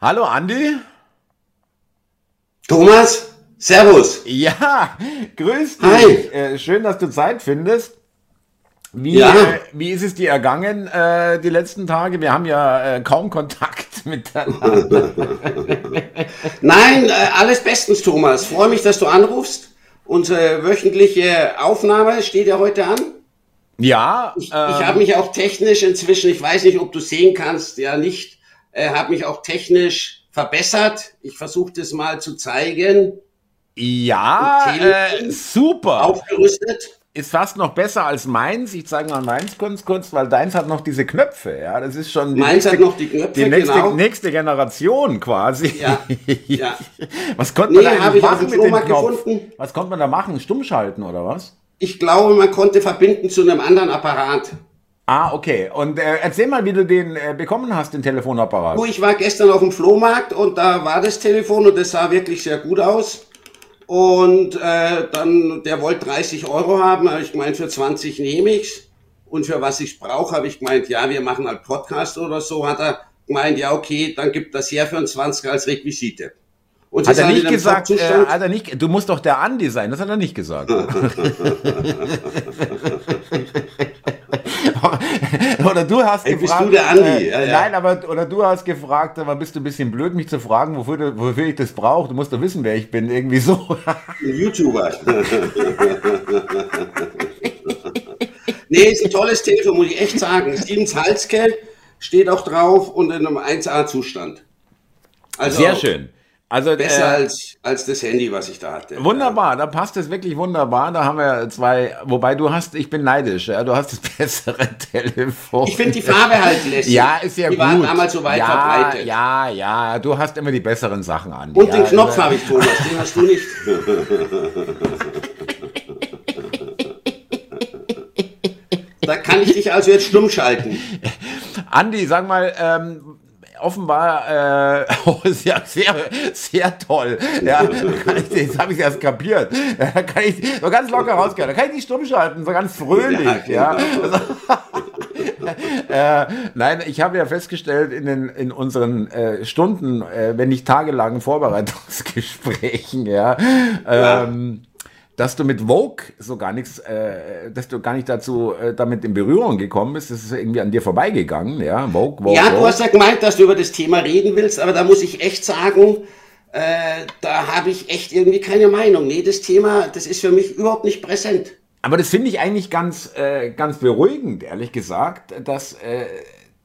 Hallo Andi. Thomas, Servus. Ja, grüß dich. Hi. Äh, schön, dass du Zeit findest. Wie, Ja. äh, wie ist es dir ergangen äh, die letzten Tage? Wir haben ja äh, kaum Kontakt miteinander. Nein, äh, alles bestens, Thomas. Freue mich, dass du anrufst. Unsere wöchentliche Aufnahme steht ja heute an. Ja, Ich, ähm, ich habe mich auch technisch inzwischen, ich weiß nicht, ob du sehen kannst, ja nicht, äh, habe mich auch technisch verbessert. Ich versuche das mal zu zeigen. ja, äh, super. Aufgerüstet. Ist fast noch besser als meins. Ich zeige mal meins kurz, kurz, weil deins hat noch diese Knöpfe. Ja, das ist schon die Meins hat noch die Knöpfe, die nächste, genau. nächste Generation quasi. Ja, ja. Was konnte man Nee, da hab eigentlich machen mit dem Knopf? gefunden. Was konnte man da machen? Stumm schalten oder was? Ich glaube, man konnte verbinden zu einem anderen Apparat. Ah, okay. Und äh, erzähl mal, wie du den äh, bekommen hast, den Telefonapparat. Du, ich war gestern auf dem Flohmarkt und da war das Telefon und das sah wirklich sehr gut aus. Und äh, dann, der wollte 30 Euro haben, habe ich gemeint, für 20 nehme ich's. Und für was ich brauche, habe ich gemeint, ja, wir machen halt Podcast oder so. Hat er gemeint, ja, okay, dann gibt das her für einen 20 als Requisite. Und Hat er nicht gesagt, äh, hat er nicht, du musst doch der Andi sein, das hat er nicht gesagt. oder du hast Ey, bist gefragt, du der Andi? äh, Ja, ja. nein, aber oder du hast gefragt, aber bist du ein bisschen blöd, mich zu fragen, wofür, du, wofür ich das brauche? Du musst doch wissen, wer ich bin, irgendwie so. Ein YouTuber. nee, ist ein tolles Telefon, muss ich echt sagen. Siemens Halskel steht auch drauf und in einem 1A-Zustand. Also Sehr schön. Also besser äh, als, als das Handy, was ich da hatte. Wunderbar, da passt es wirklich wunderbar. Da haben wir zwei, wobei du hast, ich bin neidisch, ja, du hast das bessere Telefon. Ich finde die Farbe halt lässig. Ja, ist ja die gut. Die war damals so weit ja, verbreitet. Ja, ja, du hast immer die besseren Sachen an. Und ja, den Knopf also- habe ich, Thomas, den hast du nicht. da kann ich dich also jetzt stumm schalten. Andi, sag mal, ähm, offenbar, äh, oh, ist ja sehr, sehr toll. Ja, ich, jetzt habe ich erst kapiert. Da kann ich so ganz locker rausgehen. Da kann ich nicht stumm schalten, so ganz fröhlich. Ja, genau. äh, nein, ich habe ja festgestellt in, den, in unseren äh, Stunden, äh, wenn nicht tagelangen Vorbereitungsgesprächen, ja, ähm, dass du mit Vogue so gar nichts, äh, dass du gar nicht dazu äh, damit in Berührung gekommen bist, das ist irgendwie an dir vorbeigegangen, ja, Vogue, Vogue, Ja, du Vogue. hast ja gemeint, dass du über das Thema reden willst, aber da muss ich echt sagen, äh, da habe ich echt irgendwie keine Meinung. Nee, das Thema, das ist für mich überhaupt nicht präsent. Aber das finde ich eigentlich ganz, äh, ganz beruhigend, ehrlich gesagt, dass, äh,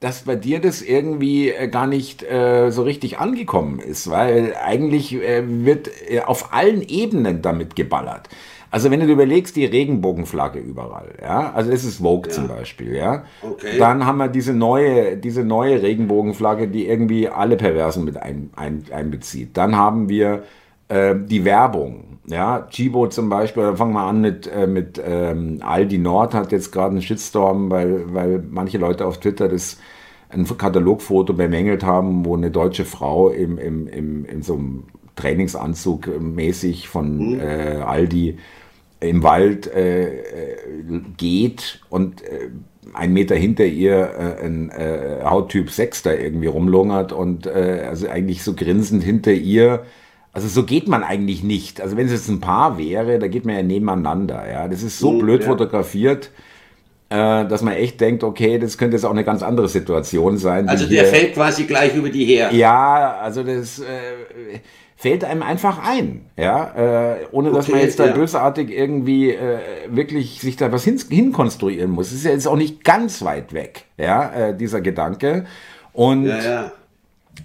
dass bei dir das irgendwie äh, gar nicht äh, so richtig angekommen ist, weil eigentlich äh, wird äh, auf allen Ebenen damit geballert. Also wenn du dir überlegst, die Regenbogenflagge überall, ja, also das ist Vogue zum Beispiel, ja. Okay. Dann haben wir diese neue, diese neue Regenbogenflagge, die irgendwie alle Perversen mit ein, ein, einbezieht. Dann haben wir äh, die Werbung. Ja, Chibo zum Beispiel, da fangen wir an mit, äh, mit ähm, Aldi Nord hat jetzt gerade einen Shitstorm, weil, weil manche Leute auf Twitter das ein Katalogfoto bemängelt haben, wo eine deutsche Frau im, im, im, in so einem Trainingsanzug mäßig von äh, Aldi im Wald äh, äh, geht und äh, ein Meter hinter ihr äh, ein äh, Hauttyp 6 da irgendwie rumlungert und äh, also eigentlich so grinsend hinter ihr. Also so geht man eigentlich nicht. Also wenn es jetzt ein Paar wäre, da geht man ja nebeneinander. Ja, das ist so Mhm, blöd ja. fotografiert, äh, dass man echt denkt, okay, das könnte jetzt auch eine ganz andere Situation sein. Also der hier- fällt quasi gleich über die her. ja, also das äh, fällt einem einfach ein, ja, äh, ohne dass man Okay, jetzt da ja. bösartig irgendwie äh, wirklich sich da was hin, hinkonstruieren muss. Es ist ja jetzt auch nicht ganz weit weg, ja, äh, dieser Gedanke. Und Ja, ja.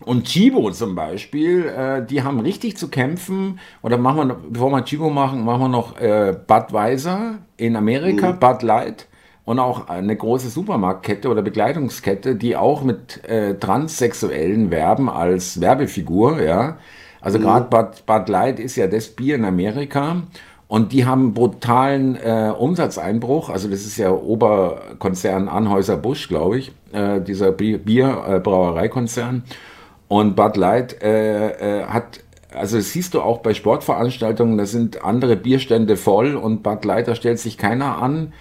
Und Chibo zum Beispiel, äh, die haben richtig zu kämpfen. Oder machen wir, noch, bevor wir Chibo machen, machen wir noch äh, Budweiser in Amerika, Bud Light. Und auch eine große Supermarktkette oder Bekleidungskette, die auch mit äh, Transsexuellen werben als Werbefigur, ja. Also gerade Bud, Bud Light ist ja das Bier in Amerika. Und die haben brutalen äh, Umsatzeinbruch. Also das ist ja Oberkonzern Anhäuser-Busch, glaube ich, äh, dieser Bier- Bierbrauereikonzern. Und Bud Light äh, äh, hat, also das siehst du auch bei Sportveranstaltungen, da sind andere Bierstände voll und Bud Light, da stellt sich keiner an.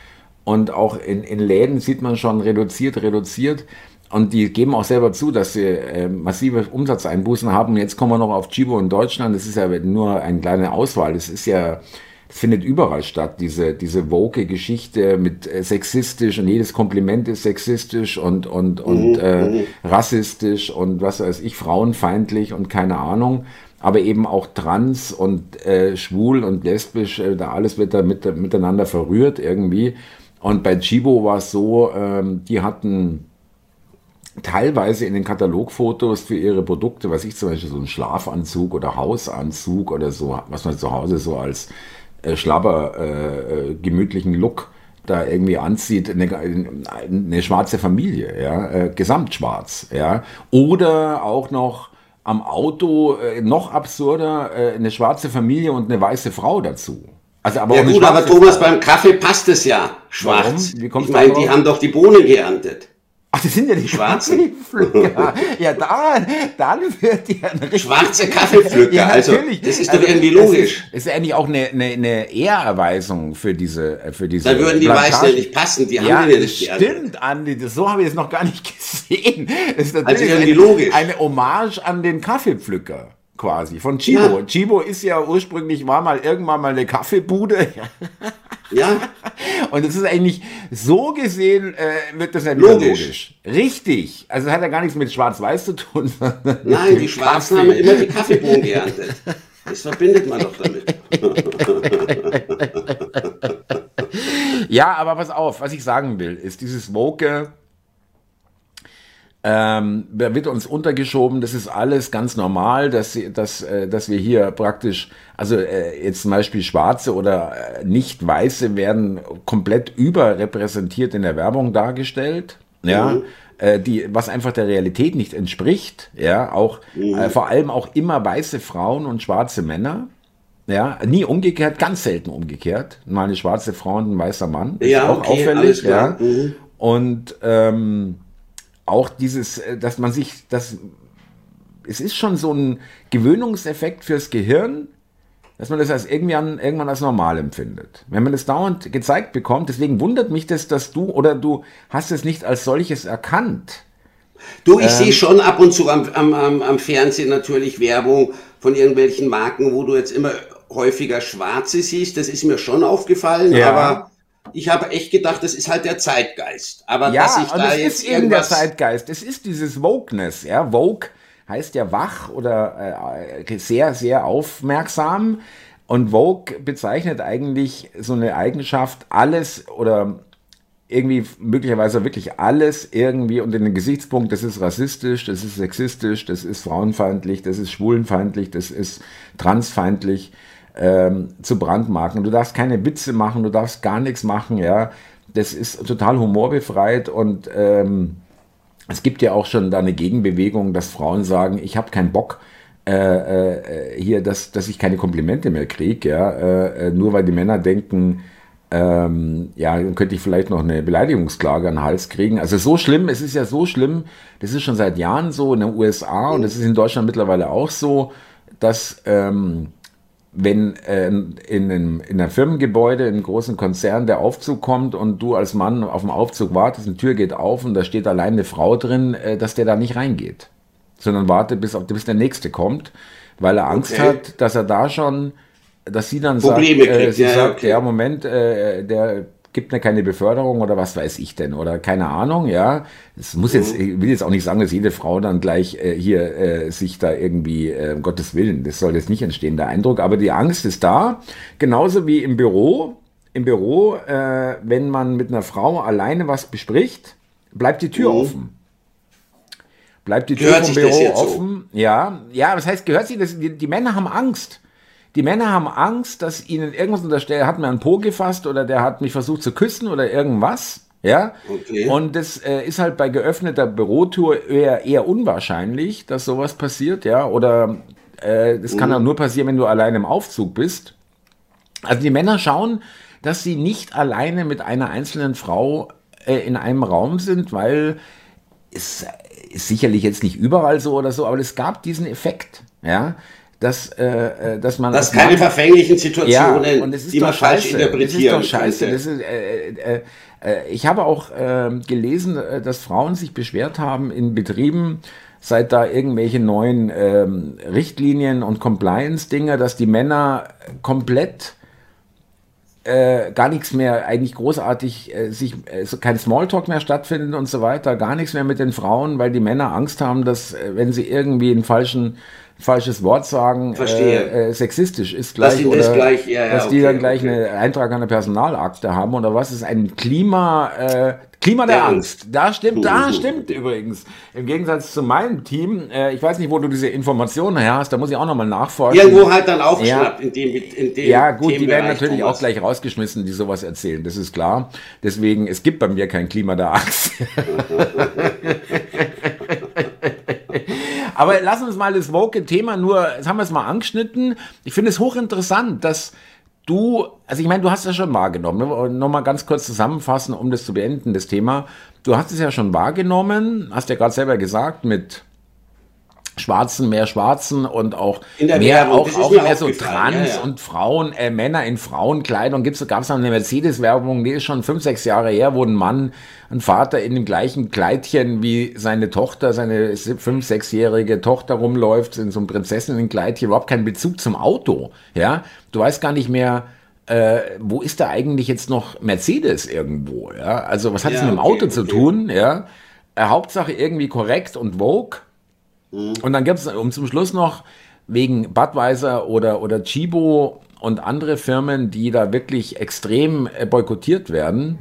Und auch in, in Läden sieht man schon reduziert, reduziert. und die geben auch selber zu, dass sie äh, massive Umsatzeinbußen haben. Jetzt kommen wir noch auf Chibo in Deutschland. Das ist ja nur eine kleine Auswahl. Das ist ja, das findet überall statt, diese, diese woke Geschichte mit äh, sexistisch und jedes Kompliment ist sexistisch und, und, und mhm. äh, mhm. rassistisch und was weiß ich, frauenfeindlich und keine Ahnung. Aber eben auch trans und äh, schwul und lesbisch, äh, da alles wird da mit, miteinander verrührt irgendwie. Und bei Chibo war es so, ähm, die hatten teilweise in den Katalogfotos für ihre Produkte, was ich zum Beispiel so einen Schlafanzug oder Hausanzug oder so, was man zu Hause so als äh, schlabber, äh, äh gemütlichen Look da irgendwie anzieht, eine, eine schwarze Familie, ja, äh, gesamtschwarz, ja, oder auch noch am Auto äh, noch absurder äh, eine schwarze Familie und eine weiße Frau dazu. Also aber ja gut, aber Thomas, beim Kaffee passt es ja schwarz. Wie ich meine, die haben doch die Bohnen geerntet. Ach, das sind ja die schwarzen Kaffeepflücker. ja, da, dann wird ja ein richtig Schwarze Kaffeepflücker, ja, also das ist doch also, irgendwie logisch. Das ist, ist eigentlich auch eine, eine, eine Ehrerweisung für diese für diese Da würden die Weißen ja nicht passen, die ja, haben ja nicht stimmt, Andi, das, so habe ich es noch gar nicht gesehen. Das ist also natürlich also irgendwie eine, logisch. eine Hommage an den Kaffeepflücker quasi von Chibo. Ja. Chibo ist ja ursprünglich war mal irgendwann mal eine Kaffeebude. Ja. Und es ist eigentlich so gesehen äh, wird das ja logisch. logisch. Richtig. Also es hat ja gar nichts mit Schwarz-Weiß zu tun. Nein, die Schwarzen haben immer die Kaffeebohnen geerntet. Das verbindet man doch damit. ja, aber pass auf, was ich sagen will, ist dieses Woke ähm, wird uns untergeschoben, das ist alles ganz normal, dass, dass, äh, dass wir hier praktisch, also äh, jetzt zum Beispiel Schwarze oder äh, Nicht-Weiße werden komplett überrepräsentiert in der Werbung dargestellt. Ja. Mhm. Äh, die, was einfach der Realität nicht entspricht, ja, auch mhm. äh, vor allem auch immer weiße Frauen und schwarze Männer, ja, nie umgekehrt, ganz selten umgekehrt. Mal eine schwarze Frau und ein weißer Mann. Ist ja, auch okay, auffällig, ja. Mhm. Und ähm, auch dieses, äh, dass man sich, das, es ist schon so ein Gewöhnungseffekt fürs Gehirn, dass man das als irgendwann, irgendwann als normal empfindet. Wenn man das dauernd gezeigt bekommt, deswegen wundert mich das, dass du oder du hast es nicht als solches erkannt. Du, ich ähm, sehe schon ab und zu am, am, am Fernsehen natürlich Werbung von irgendwelchen Marken, wo du jetzt immer häufiger Schwarze siehst. Das ist mir schon aufgefallen, ja. aber ich habe echt gedacht, das ist halt der Zeitgeist. Aber ja, dass ich da es jetzt ist eben der Zeitgeist. Es ist dieses Wokeness. Ja, Vogue heißt ja wach oder äh, sehr, sehr aufmerksam. Und Vogue bezeichnet eigentlich so eine Eigenschaft, alles oder irgendwie möglicherweise wirklich alles irgendwie unter den Gesichtspunkt, das ist rassistisch, das ist sexistisch, das ist frauenfeindlich, das ist schwulenfeindlich, das ist transfeindlich ähm, zu brandmarken. Du darfst keine Witze machen, du darfst gar nichts machen, ja. Das ist total humorbefreit und ähm, es gibt ja auch schon da eine Gegenbewegung, dass Frauen sagen, ich habe keinen Bock, äh, äh, hier, dass, dass ich keine Komplimente mehr kriege, ja, äh, äh, nur weil die Männer denken, ähm, ja, dann könnte ich vielleicht noch eine Beleidigungsklage an den Hals kriegen. Also so schlimm, es ist ja so schlimm, das ist schon seit Jahren so in den USA und das ist in Deutschland mittlerweile auch so, dass ähm, wenn äh, in, einem, in einem Firmengebäude, in einem großen Konzern der Aufzug kommt und du als Mann auf dem Aufzug wartest, eine Tür geht auf und da steht allein eine Frau drin, äh, dass der da nicht reingeht, sondern wartet, bis, bis der Nächste kommt, weil er Angst okay. hat, dass er da schon, dass sie dann Probleme sagt, äh, sie ja, sagt, okay. ja Moment, äh, der gibt mir keine Beförderung oder was weiß ich denn oder keine Ahnung, ja. Es muss jetzt, mhm. ich will jetzt auch nicht sagen, dass jede Frau dann gleich äh, hier äh, sich da irgendwie, äh, um Gottes Willen, das soll jetzt nicht entstehen, der Eindruck, aber die Angst ist da, genauso wie im Büro. Im Büro, äh, wenn man mit einer Frau alleine was bespricht, bleibt die Tür mhm. offen. Bleibt die Tür gehört vom Büro offen. So? Ja, ja, was heißt, gehört sich das? Die, die Männer haben Angst. Die Männer haben Angst, dass ihnen irgendwas unterstellt, hat mir einen Po gefasst oder der hat mich versucht zu küssen oder irgendwas. Ja, okay. und das äh, ist halt bei geöffneter Bürotour eher, eher unwahrscheinlich, dass sowas passiert, ja, oder äh, das mhm. kann auch nur passieren, wenn du allein im Aufzug bist. Also die Männer schauen, dass sie nicht alleine mit einer einzelnen Frau äh, in einem Raum sind, weil es ist sicherlich jetzt nicht überall so oder so, aber es gab diesen Effekt, ja dass, äh, äh, dass man. Das keine verfänglichen Situationen, ja, und es ist die man falsch interpretiert. Das ist doch scheiße. Das ist, äh, äh, Äh, ich habe auch äh, gelesen, äh, dass Frauen sich beschwert haben in Betrieben, seit da irgendwelche neuen ähm, Richtlinien und Compliance-Dinge, dass die Männer komplett äh, gar nichts mehr eigentlich großartig äh, sich äh, kein Smalltalk mehr stattfindet und so weiter, gar nichts mehr mit den Frauen, weil die Männer Angst haben, dass äh, wenn sie irgendwie einen falschen falsches Wort sagen, äh, äh, sexistisch ist gleich, dass, oder, gleich, ja, ja, dass okay, die dann gleich okay. einen Eintrag an der Personalakte haben oder was ist ein Klima, äh, Klima der, der Angst. Angst. Da stimmt, da stimmt übrigens. Im Gegensatz zu meinem Team, äh, ich weiß nicht, wo du diese Informationen her hast, da muss ich auch nochmal nachforschen. Irgendwo halt dann aufgeschnappt ja. in dem, in dem Ja, gut, die werden natürlich auch gleich rausgeschmissen, die sowas erzählen, das ist klar. Deswegen, es gibt bei mir kein Klima der Angst. Aber lass uns mal das Woke-Thema nur, jetzt haben wir es mal angeschnitten. Ich finde es hochinteressant, dass du, also ich meine, du hast es ja schon wahrgenommen, ne? nochmal ganz kurz zusammenfassen, um das zu beenden, das Thema. Du hast es ja schon wahrgenommen, hast ja gerade selber gesagt, mit Schwarzen, mehr Schwarzen und auch mehr, Werbung, auch, auch mehr so Trans ja, ja. und Frauen, äh, Männer in Frauenkleidung. Gibt's, gab's noch eine Mercedes-Werbung, die ist schon fünf, sechs Jahre her, wo ein Mann, ein Vater in dem gleichen Kleidchen wie seine Tochter, seine fünf, sechsjährige Tochter rumläuft, in so einem Prinzessinnenkleidchen, überhaupt keinen Bezug zum Auto, ja. Du weißt gar nicht mehr, äh, wo ist da eigentlich jetzt noch Mercedes irgendwo, ja. Also, was hat es ja, mit dem Auto okay, zu tun, ja. Äh, Hauptsache irgendwie korrekt und Vogue Mhm. Und dann gibt es um zum Schluss noch wegen Budweiser oder, oder Chibo und andere Firmen, die da wirklich extrem äh, boykottiert werden,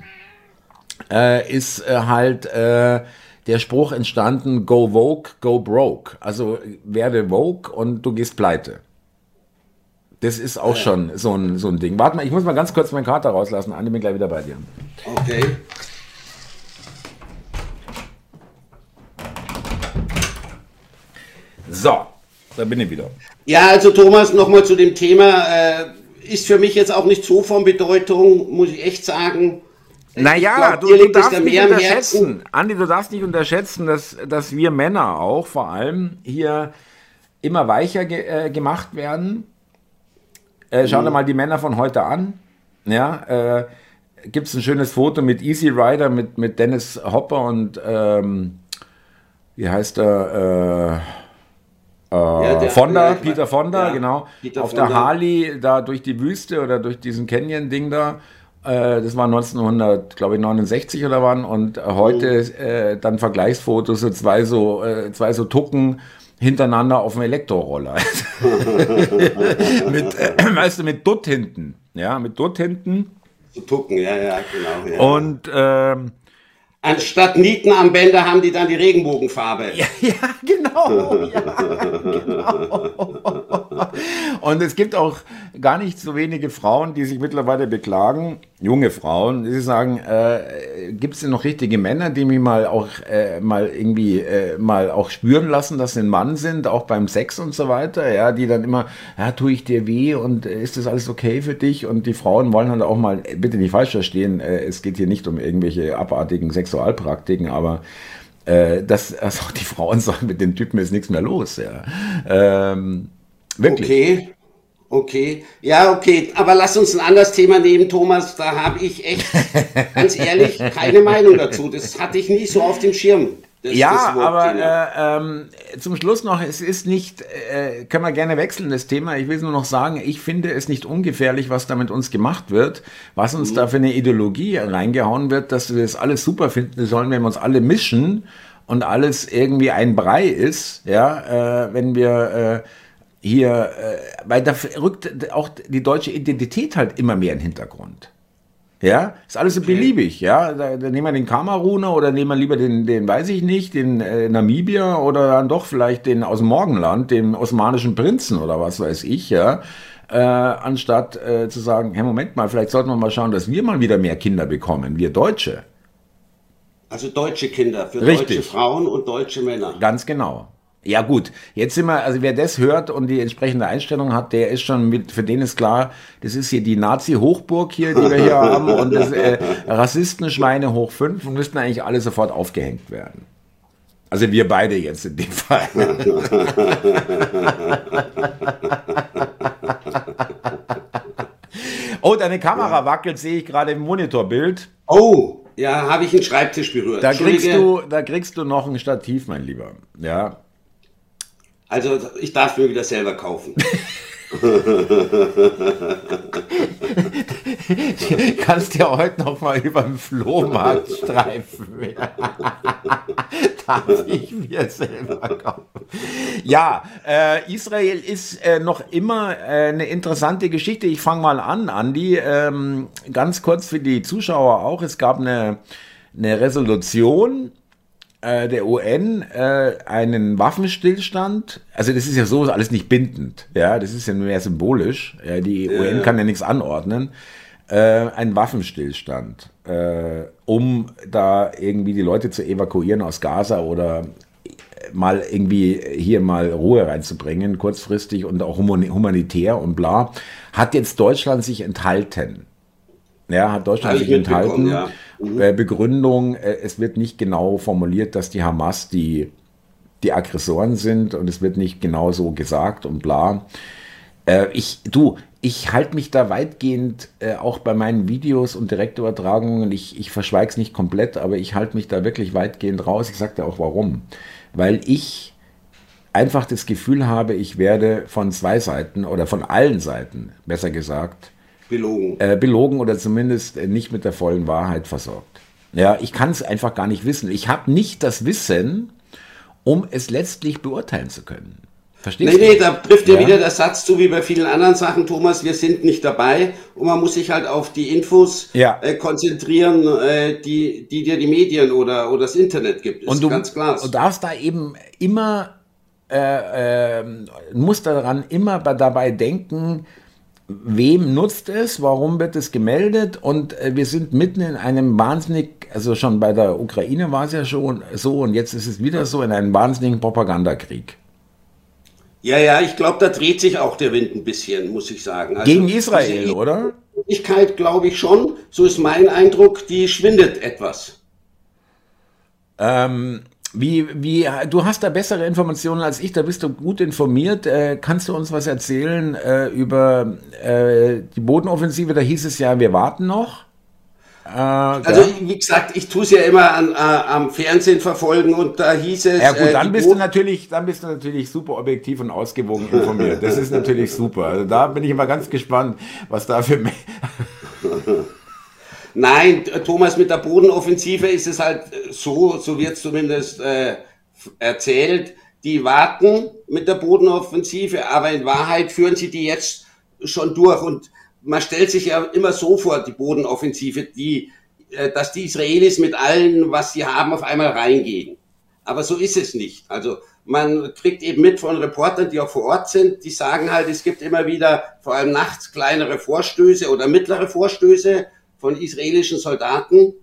äh, ist äh, halt äh, der Spruch entstanden, go woke, go broke. Also werde woke und du gehst pleite. Das ist auch ja. schon so ein, so ein Ding. Warte mal, ich muss mal ganz kurz meinen Kater rauslassen. Andi, bin gleich wieder bei dir. Okay. So, da bin ich wieder. Ja, also Thomas, nochmal zu dem Thema. Äh, ist für mich jetzt auch nicht so von Bedeutung, muss ich echt sagen. Naja, du, du darfst nicht unterschätzen, Andi, du darfst nicht unterschätzen, dass, dass wir Männer auch vor allem hier immer weicher ge äh, gemacht werden. Äh, schau mhm. dir mal die Männer von heute an. Ja, äh, gibt es ein schönes Foto mit Easy Rider, mit, mit Dennis Hopper und ähm, wie heißt er? Äh, äh, ja, Fonda, ja, Peter Fonda, ja, genau. Peter auf Fonda. der Harley da durch die Wüste oder durch diesen Canyon-Ding da. Äh, das war 1969 oder wann. Und heute mhm. äh, dann Vergleichsfotos, so zwei so, äh, zwei so Tucken hintereinander auf dem Elektroroller. mit, äh, weißt du, mit Dutt hinten. Ja, mit Dutt hinten. Zu tucken, ja, ja, genau. Und ähm, Anstatt Nieten am Bänder haben die dann die Regenbogenfarbe. Ja, ja genau. Ja, genau. Und es gibt auch gar nicht so wenige Frauen, die sich mittlerweile beklagen, junge Frauen, die sagen, äh, gibt es denn noch richtige Männer, die mich mal auch äh, mal irgendwie äh, mal auch spüren lassen, dass sie ein Mann sind, auch beim Sex und so weiter, ja, die dann immer, ja, tue ich dir weh und äh, ist das alles okay für dich? Und die Frauen wollen halt auch mal, bitte nicht falsch verstehen, äh, es geht hier nicht um irgendwelche abartigen Sexualpraktiken, aber äh, dass also die Frauen sagen, mit den Typen ist nichts mehr los, ja. Ähm, wirklich. Okay. Okay, ja, okay, aber lass uns ein anderes Thema nehmen, Thomas. Da habe ich echt, ganz ehrlich, keine Meinung dazu. Das hatte ich nie so auf dem Schirm. Das, ja, das aber äh, ähm, zum Schluss noch, es ist nicht, äh, können wir gerne wechseln, das Thema. Ich will nur noch sagen, ich finde es nicht ungefährlich, was da mit uns gemacht wird, was uns mhm. da für eine Ideologie reingehauen wird, dass wir das alles super finden sollen, wenn wir uns alle mischen und alles irgendwie ein Brei ist, ja, äh, wenn wir äh, hier, äh, weil da rückt auch die deutsche Identität halt immer mehr in den Hintergrund. Ja, ist alles so okay. beliebig, ja. Da, da, nehmen wir den Kameruner oder nehmen wir lieber den, den weiß ich nicht, den äh, Namibier oder dann doch vielleicht den aus dem Morgenland, den osmanischen Prinzen oder was weiß ich, ja. Äh, anstatt äh, zu sagen, hey, Moment mal, vielleicht sollten wir mal schauen, dass wir mal wieder mehr Kinder bekommen, wir Deutsche. Also deutsche Kinder für Richtig. deutsche Frauen und deutsche Männer. Ganz genau. Ja gut, jetzt sind wir, also wer das hört und die entsprechende Einstellung hat, der ist schon mit, für den ist klar, das ist hier die Nazi-Hochburg hier, die wir hier haben und das äh, Rassistenschweine hoch fünf und müssten eigentlich alle sofort aufgehängt werden. Also wir beide jetzt in dem Fall. oh, deine Kamera wackelt, sehe ich gerade im Monitorbild. Oh, Ja, habe ich einen Schreibtisch berührt. Da kriegst, du, da kriegst du noch ein Stativ, mein Lieber. Ja. Also ich darf mir wieder selber kaufen. kannst ja heute noch mal über den Flohmarkt streifen. Darf ich mir selber kaufen. Ja, äh, Israel ist äh, noch immer äh, eine interessante Geschichte. Ich fange mal an, Andi. Ähm, ganz kurz für die Zuschauer auch. Es gab eine, eine Resolution äh, der UN äh, einen Waffenstillstand, also das ist ja so alles nicht bindend, ja, das ist ja nur mehr symbolisch, ja, die ja, UN kann ja nichts anordnen, äh, einen Waffenstillstand, äh, um da irgendwie die Leute zu evakuieren aus Gaza oder mal irgendwie hier mal Ruhe reinzubringen, kurzfristig und auch humanitär und bla, hat jetzt Deutschland sich enthalten. Ja, hat Deutschland sich enthalten. Ja. Mhm. Äh, Begründung, äh, es wird nicht genau formuliert, dass die Hamas die, die Aggressoren sind und es wird nicht genau so gesagt und bla. Äh, ich, du, ich halte mich da weitgehend auch bei meinen Videos und Direktübertragungen, ich, ich verschweige es nicht komplett, aber ich halte mich da wirklich weitgehend raus. Ich sage dir auch warum. Weil ich einfach das Gefühl habe, ich werde von zwei Seiten oder von allen Seiten, besser gesagt, Belogen. Äh, belogen oder zumindest äh, nicht mit der vollen Wahrheit versorgt. Ja, ich kann es einfach gar nicht wissen. Ich habe nicht das Wissen, um es letztlich beurteilen zu können. Verstehst nee, du? Nee, da trifft ja, ja wieder der Satz zu wie bei vielen anderen Sachen, Thomas, wir sind nicht dabei und man muss sich halt auf die Infos ja. äh, konzentrieren, äh, die, die dir die Medien oder, oder das Internet gibt. Ist und du, ganz klar. Du darfst da eben immer, äh, äh, musst daran immer dabei denken, wem nutzt es, warum wird es gemeldet und äh, wir sind mitten in einem wahnsinnig, also schon bei der Ukraine war es ja schon so und jetzt ist es wieder so in einem wahnsinnigen Propagandakrieg. Ja, ja, ich glaube, da dreht sich auch der Wind ein bisschen, muss ich sagen. Also Gegen Israel, oder? Möglichkeit, glaube ich schon, so ist mein Eindruck, die schwindet etwas. Ähm, wie, wie, du hast da bessere Informationen als ich, da bist du gut informiert. Äh, kannst du uns was erzählen äh, über äh, die Bodenoffensive? Da hieß es ja, wir warten noch. Äh, also, wie gesagt, ich tue es ja immer an, äh, am Fernsehen verfolgen und da hieß es. Ja, gut, äh, dann bist, du natürlich, dann bist du natürlich super objektiv und ausgewogen informiert. Das ist natürlich super. Also, da bin ich immer ganz gespannt, was da für. Nein, Thomas, mit der Bodenoffensive ist es halt so, so wird es zumindest äh, erzählt, die warten mit der Bodenoffensive, aber in Wahrheit führen sie die jetzt schon durch. Und man stellt sich ja immer so vor, die Bodenoffensive, die, äh, dass die Israelis mit allen, was sie haben, auf einmal reingehen. Aber so ist es nicht. Also man kriegt eben mit von Reportern, die auch vor Ort sind, die sagen halt, es gibt immer wieder, vor allem nachts, kleinere Vorstöße oder mittlere Vorstöße von israelischen Soldaten,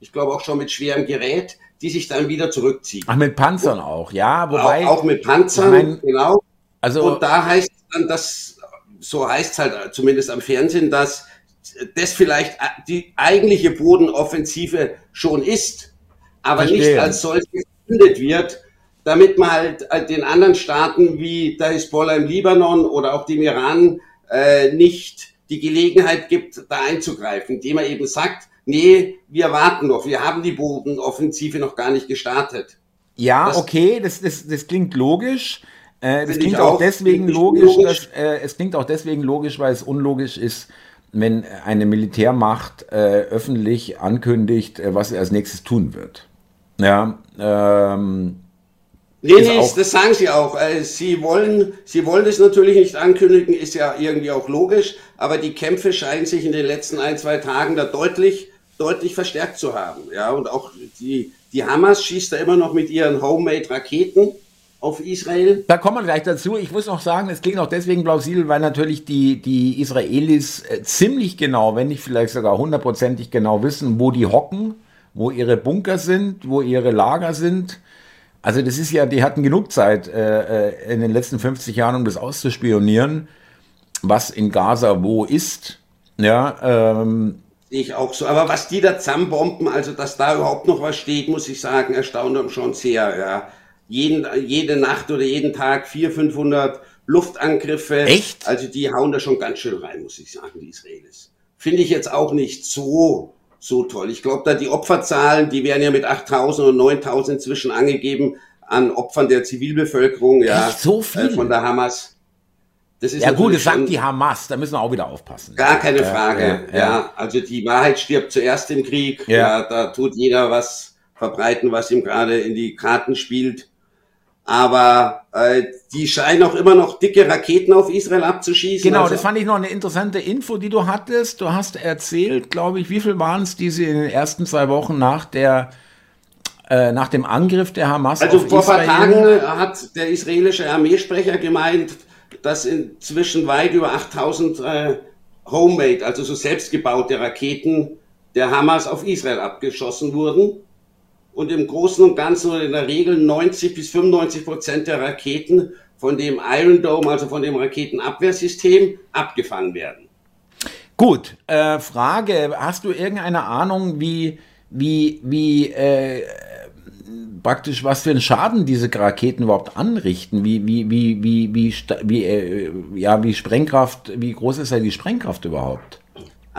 ich glaube auch schon mit schwerem Gerät, die sich dann wieder zurückziehen. Ach, mit Panzern auch, ja, wobei. Auch, auch mit Panzern, mein, genau. Also, und da heißt dann, dass, so heißt es halt zumindest am Fernsehen, dass das vielleicht die eigentliche Bodenoffensive schon ist, aber Verstehen. nicht als solche gegründet wird, damit man halt den anderen Staaten wie der Hisbollah im Libanon oder auch dem Iran äh, nicht die Gelegenheit gibt, da einzugreifen, indem er eben sagt, nee, wir warten noch, wir haben die Bodenoffensive noch gar nicht gestartet. Ja, das, okay, das, das, das klingt logisch. Äh, das klingt auch, auch deswegen logisch, logisch. Dass, äh, es klingt auch deswegen logisch, weil es unlogisch ist, wenn eine Militärmacht äh, öffentlich ankündigt, äh, was sie als nächstes tun wird. Ja, ähm, Nee, nee, das sagen sie auch. Äh, sie wollen, sie wollen das natürlich nicht ankündigen, ist ja irgendwie auch logisch, aber die Kämpfe scheinen sich in den letzten ein, zwei Tagen da deutlich, deutlich verstärkt zu haben. Ja, und auch die, die Hamas schießt da immer noch mit ihren Homemade-Raketen auf Israel. Da kommen wir gleich dazu. Ich muss noch sagen, es klingt auch deswegen plausibel, weil natürlich die, die Israelis äh, ziemlich genau, wenn nicht vielleicht sogar hundertprozentig genau wissen, wo die hocken, wo ihre Bunker sind, wo ihre Lager sind also das ist ja, die hatten genug Zeit äh, äh in den letzten 50 Jahren, um das auszuspionieren, was in Gaza wo ist. Ja, ähm, ich auch so. Aber was die da zusammenbomben, also dass da überhaupt noch was steht, muss ich sagen, erstaunt uns schon sehr. Ja. Jeden, jede Nacht oder jeden Tag 400, 500 Luftangriffe. Echt? Also die hauen da schon ganz schön rein, muss ich sagen, die Israelis. Finde ich jetzt auch nicht so so toll. Ich glaube, da die Opferzahlen, die werden ja mit 8000 und 9000 inzwischen angegeben an Opfern der Zivilbevölkerung, ja, Echt so viel? Äh, von der Hamas. Das ist ja gut, das sagt die Hamas, da müssen wir auch wieder aufpassen. Gar keine Frage. Ja, ja, ja, also die Wahrheit stirbt zuerst im Krieg. Ja. ja, da tut jeder was verbreiten, was ihm gerade in die Karten spielt. Aber äh, die scheinen auch immer noch dicke Raketen auf Israel abzuschießen. Genau, also, das fand ich noch eine interessante Info, die du hattest. Du hast erzählt, glaube ich, wie viel waren es, die sie in den ersten zwei Wochen nach der äh, nach dem Angriff der Hamas also auf vor Israel. vor ein paar Tagen hat der israelische Armeesprecher gemeint, dass inzwischen weit über 8000 äh, Homemade, also so selbstgebaute Raketen der Hamas auf Israel abgeschossen wurden. Und im Großen und Ganzen oder in der Regel 90 bis 95 Prozent der Raketen von dem Iron Dome, also von dem Raketenabwehrsystem, abgefangen werden. Gut, äh, Frage, hast du irgendeine Ahnung, wie, wie, wie äh, praktisch, was für einen Schaden diese Raketen überhaupt anrichten, wie, wie, wie, wie, wie, wie, äh, ja, wie Sprengkraft, wie groß ist ja die Sprengkraft überhaupt?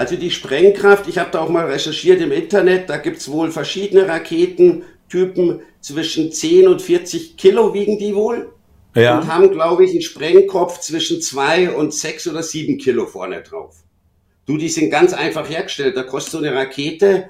Also die Sprengkraft, ich habe da auch mal recherchiert im Internet, da gibt es wohl verschiedene Raketentypen, zwischen 10 und 40 Kilo wiegen die wohl. Ja. Und haben, glaube ich, einen Sprengkopf zwischen 2 und 6 oder 7 Kilo vorne drauf. Du, die sind ganz einfach hergestellt. Da kostet so eine Rakete,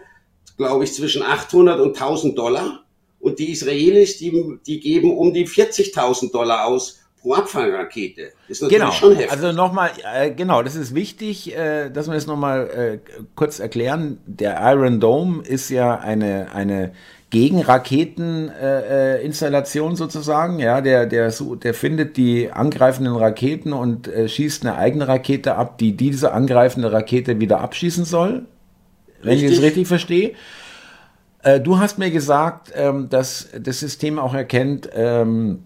glaube ich, zwischen 800 und 1000 Dollar. Und die Israelis, die, die geben um die 40.000 Dollar aus pro Abfangrakete. Das ist natürlich genau. schon heftig. Also nochmal, äh, genau, das ist wichtig, äh, dass wir das nochmal äh, kurz erklären. Der Iron Dome ist ja eine, eine Gegenraketeninstallation äh, sozusagen. Ja, der, der, der findet die angreifenden Raketen und äh, schießt eine eigene Rakete ab, die diese angreifende Rakete wieder abschießen soll. Wenn richtig. ich es richtig verstehe. Äh, du hast mir gesagt, ähm, dass das System auch erkennt, ähm,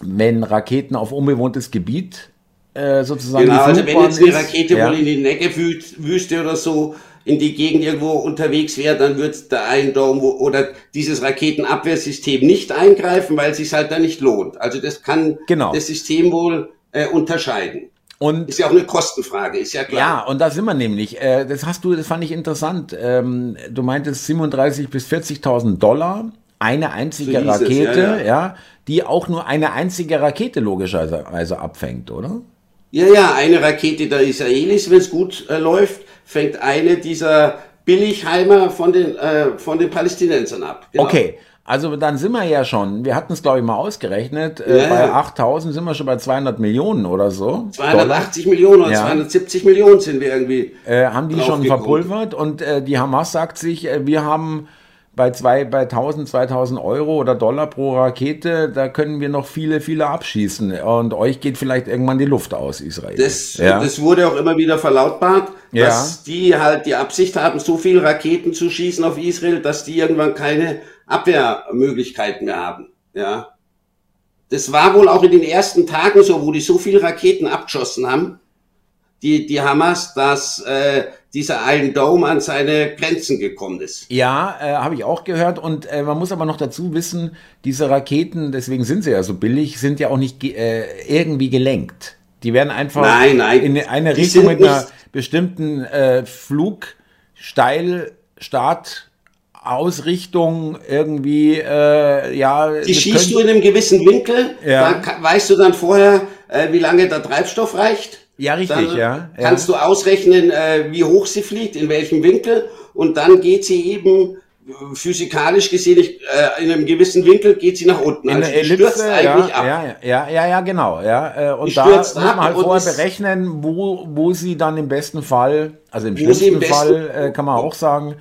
wenn Raketen auf unbewohntes Gebiet äh, sozusagen. Genau, also wenn jetzt eine Rakete ja. wohl in die Negev-Wüste oder so in die Gegend irgendwo unterwegs wäre, dann wird der Iron Dome oder dieses Raketenabwehrsystem nicht eingreifen, weil es sich halt da nicht lohnt. Also das kann genau. das System wohl äh, unterscheiden. Und ist ja auch eine Kostenfrage, ist ja klar. Ja, und da sind wir nämlich. Äh, das hast du, das fand ich interessant. Ähm, du meintest 37 bis 40.000 Dollar, eine einzige so Rakete, es, ja, ja. ja, die auch nur eine einzige Rakete logischerweise abfängt, oder? Ja, ja, eine Rakete der Israelis, wenn es gut äh, läuft, fängt eine dieser Billigheimer von den, äh, von den Palästinensern ab. Genau. Okay, also dann sind wir ja schon, wir hatten es glaube ich mal ausgerechnet, äh, ja, bei 8000 sind wir schon bei 200 Millionen oder so. 280 Dollar. Millionen oder ja. 270 Millionen sind wir irgendwie. Äh, haben die schon verpulvert und äh, die Hamas sagt sich, äh, wir haben bei, zwei, bei 1000, 2000 Euro oder Dollar pro Rakete, da können wir noch viele, viele abschießen. Und euch geht vielleicht irgendwann die Luft aus, Israel. Das, ja? das wurde auch immer wieder verlautbart, dass ja. die halt die Absicht haben, so viele Raketen zu schießen auf Israel, dass die irgendwann keine Abwehrmöglichkeiten mehr haben. Ja. Das war wohl auch in den ersten Tagen so, wo die so viele Raketen abgeschossen haben, die, die Hamas, dass äh, dieser Iron Dome an seine Grenzen gekommen ist. Ja, äh, habe ich auch gehört. Und äh, man muss aber noch dazu wissen, diese Raketen, deswegen sind sie ja so billig, sind ja auch nicht äh, irgendwie gelenkt. Die werden einfach nein, nein, in eine Richtung mit einer bestimmten äh, Flug, steil, Start, Ausrichtung irgendwie, äh, ja. Die schießt du in einem gewissen Winkel, ja. da weißt du dann vorher, äh, wie lange der Treibstoff reicht. Ja, richtig, dann ja. Kannst ja. du ausrechnen, äh, wie hoch sie fliegt, in welchem Winkel und dann geht sie eben physikalisch gesehen äh, in einem gewissen Winkel geht sie nach unten. In also der Ellipse, eigentlich ja, ab. Ja, ja, ja, ja, genau. Ja, äh, und da muss man halt vorher berechnen, wo, wo sie dann im besten Fall, also im schlimmsten im Fall, äh, kann man auch sagen,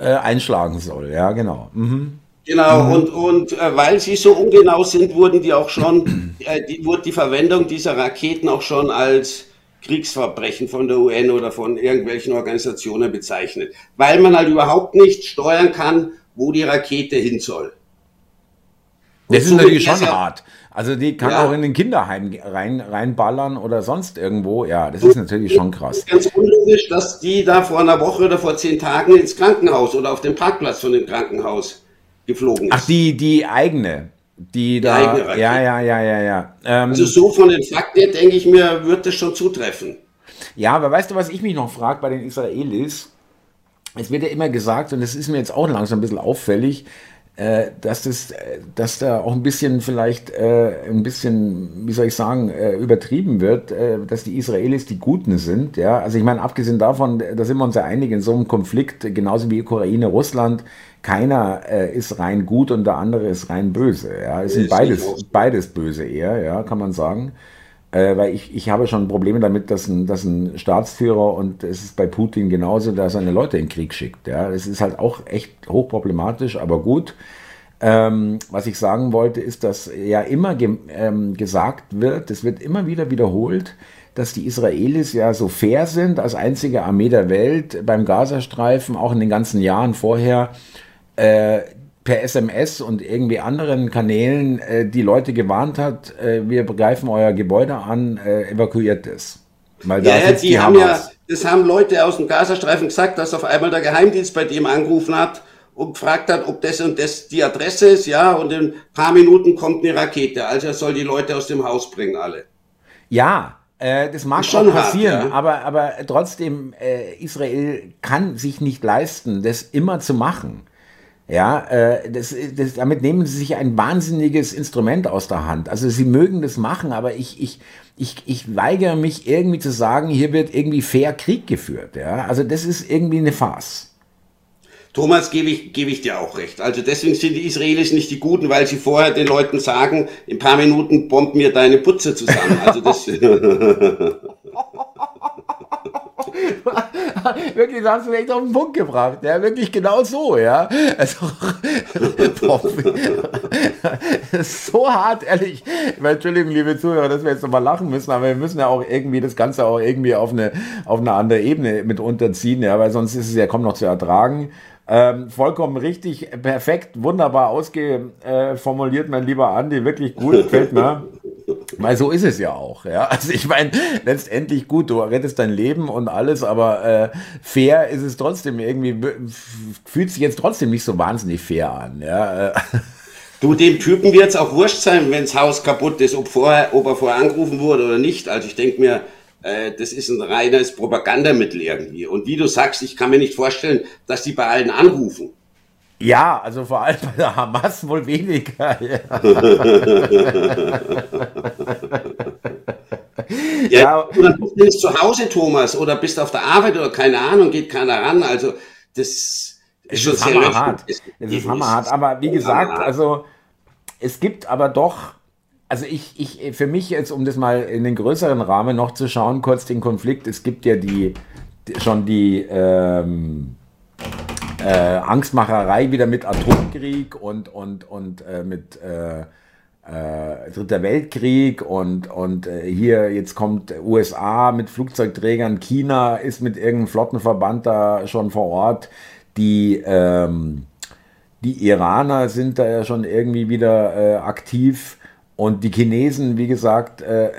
äh, einschlagen soll. Ja, genau. Mhm. Genau, mhm. und, und äh, weil sie so ungenau sind, wurden die auch schon, äh, die, wurde die Verwendung dieser Raketen auch schon als Kriegsverbrechen von der UN oder von irgendwelchen Organisationen bezeichnet, weil man halt überhaupt nicht steuern kann, wo die Rakete hin soll. Das ist natürlich schon hart. Also die kann ja. auch in den Kinderheim rein, reinballern oder sonst irgendwo. Ja, das ist natürlich schon krass. Ganz unlogisch, dass die da vor einer Woche oder vor zehn Tagen ins Krankenhaus oder auf dem Parkplatz von dem Krankenhaus geflogen ist. Ach, die, die eigene. Die, da, eigene Rakete. Ja, ja, ja, ja, ja. Ähm, also so von den Fakten denke ich mir, wird das schon zutreffen. Ja, aber weißt du, was ich mich noch frage bei den Israelis? es wird ja immer gesagt, und das ist mir jetzt auch langsam ein bisschen auffällig, äh, dass, das, dass da auch ein bisschen vielleicht äh, ein bisschen, wie soll ich sagen, äh, übertrieben wird, äh, dass die Israelis die Guten sind. Ja? Also ich meine, abgesehen davon, da sind wir uns ja einig, in so einem Konflikt, genauso wie Ukraine, Russland, keiner äh, ist rein gut und der andere ist rein böse. Ja? Es sind beides, beides böse eher, ja, kann man sagen äh, weil ich, ich habe schon Probleme damit, dass ein, dass ein Staatsführer, und es ist bei Putin genauso, der seine Leute in den Krieg schickt. Ja. Das ist halt auch echt hochproblematisch, aber gut. Ähm, was ich sagen wollte, ist, dass ja immer ge ähm, gesagt wird, es wird immer wieder wiederholt, dass die Israelis ja so fair sind, als einzige Armee der Welt beim Gazastreifen, auch in den ganzen Jahren vorher, äh, per SMS und irgendwie anderen Kanälen äh, die Leute gewarnt hat, äh, wir greifen euer Gebäude an, äh, evakuiert es. Weil da ja, die, die haben ja, das haben Leute aus dem Gazastreifen gesagt, dass auf einmal der Geheimdienst bei dem angerufen hat und gefragt hat, ob das und das die Adresse ist, ja, und in ein paar Minuten kommt eine Rakete. Also er soll die Leute aus dem Haus bringen, alle. Ja, äh, das mag schon passieren, hart, ja. aber, aber trotzdem, äh, Israel kann sich nicht leisten, das immer zu machen. Ja, äh, das, das, damit nehmen sie sich ein wahnsinniges Instrument aus der Hand. Also sie mögen das machen, aber ich, ich, ich, ich weigere mich irgendwie zu sagen, hier wird irgendwie fair Krieg geführt. Ja, also das ist irgendwie eine Farce. Thomas, gebe ich, gebe ich dir auch recht. Also deswegen sind die Israelis nicht die Guten, weil sie vorher den Leuten sagen, in ein paar Minuten bombt mir deine Putze zusammen. Also das wirklich, das hast du echt auf den Punkt gebracht. Ja, wirklich genau so, ja. Also, so hart, ehrlich. Entschuldigung, liebe Zuhörer, dass wir jetzt nochmal lachen müssen, aber wir müssen ja auch irgendwie das Ganze auch irgendwie auf eine, auf eine andere Ebene mit unterziehen, ja, weil sonst ist es ja kaum noch zu ertragen. Ähm, vollkommen richtig, perfekt, wunderbar ausgeformuliert, mein lieber Andi, wirklich gut, gefällt mir. Weil so ist es ja auch, ja. Also ich meine, letztendlich gut, du rettest dein Leben und alles, aber äh, fair ist es trotzdem irgendwie, fühlt sich jetzt trotzdem nicht so wahnsinnig fair an, ja. Du, dem Typen wird es auch wurscht sein, wenn das Haus kaputt ist, ob, vorher, ob er vorher angerufen wurde oder nicht. Also ich denke mir, äh, das ist ein reines Propagandamittel irgendwie. Und wie du sagst, ich kann mir nicht vorstellen, dass die bei allen anrufen. Ja, also vor allem bei der Hamas wohl weniger. Ja, ja. Oder bist du zu Hause, Thomas, oder bist du auf der Arbeit oder keine Ahnung, geht keiner ran. Also das ist schon sehr hammerhart. Es ist hammerhart. Aber wie gesagt, also es gibt aber doch also ich, ich, für mich jetzt, um das mal in den größeren Rahmen noch zu schauen, kurz den Konflikt, es gibt ja die, schon die ähm, äh, Angstmacherei wieder mit Atomkrieg und, und, und äh, mit äh, äh Dritter Weltkrieg und, und äh, hier jetzt kommt USA mit Flugzeugträgern, China ist mit irgendeinem Flottenverband da schon vor Ort, die ähm, die Iraner sind da ja schon irgendwie wieder äh, aktiv. Und die Chinesen, wie gesagt, äh, äh,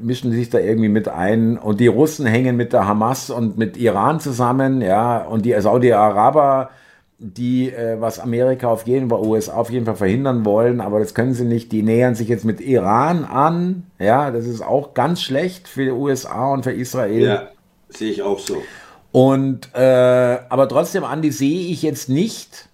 mischen sich da irgendwie mit ein. Und die Russen hängen mit der Hamas und mit Iran zusammen, ja. Und die Saudi-Araber, die, äh, was Amerika auf jeden Fall, USA auf jeden Fall verhindern wollen, aber das können sie nicht. Die nähern sich jetzt mit Iran an, ja. Das ist auch ganz schlecht für die USA und für Israel. Ja, sehe ich auch so. Und, äh, aber trotzdem, Andi, sehe ich jetzt nicht,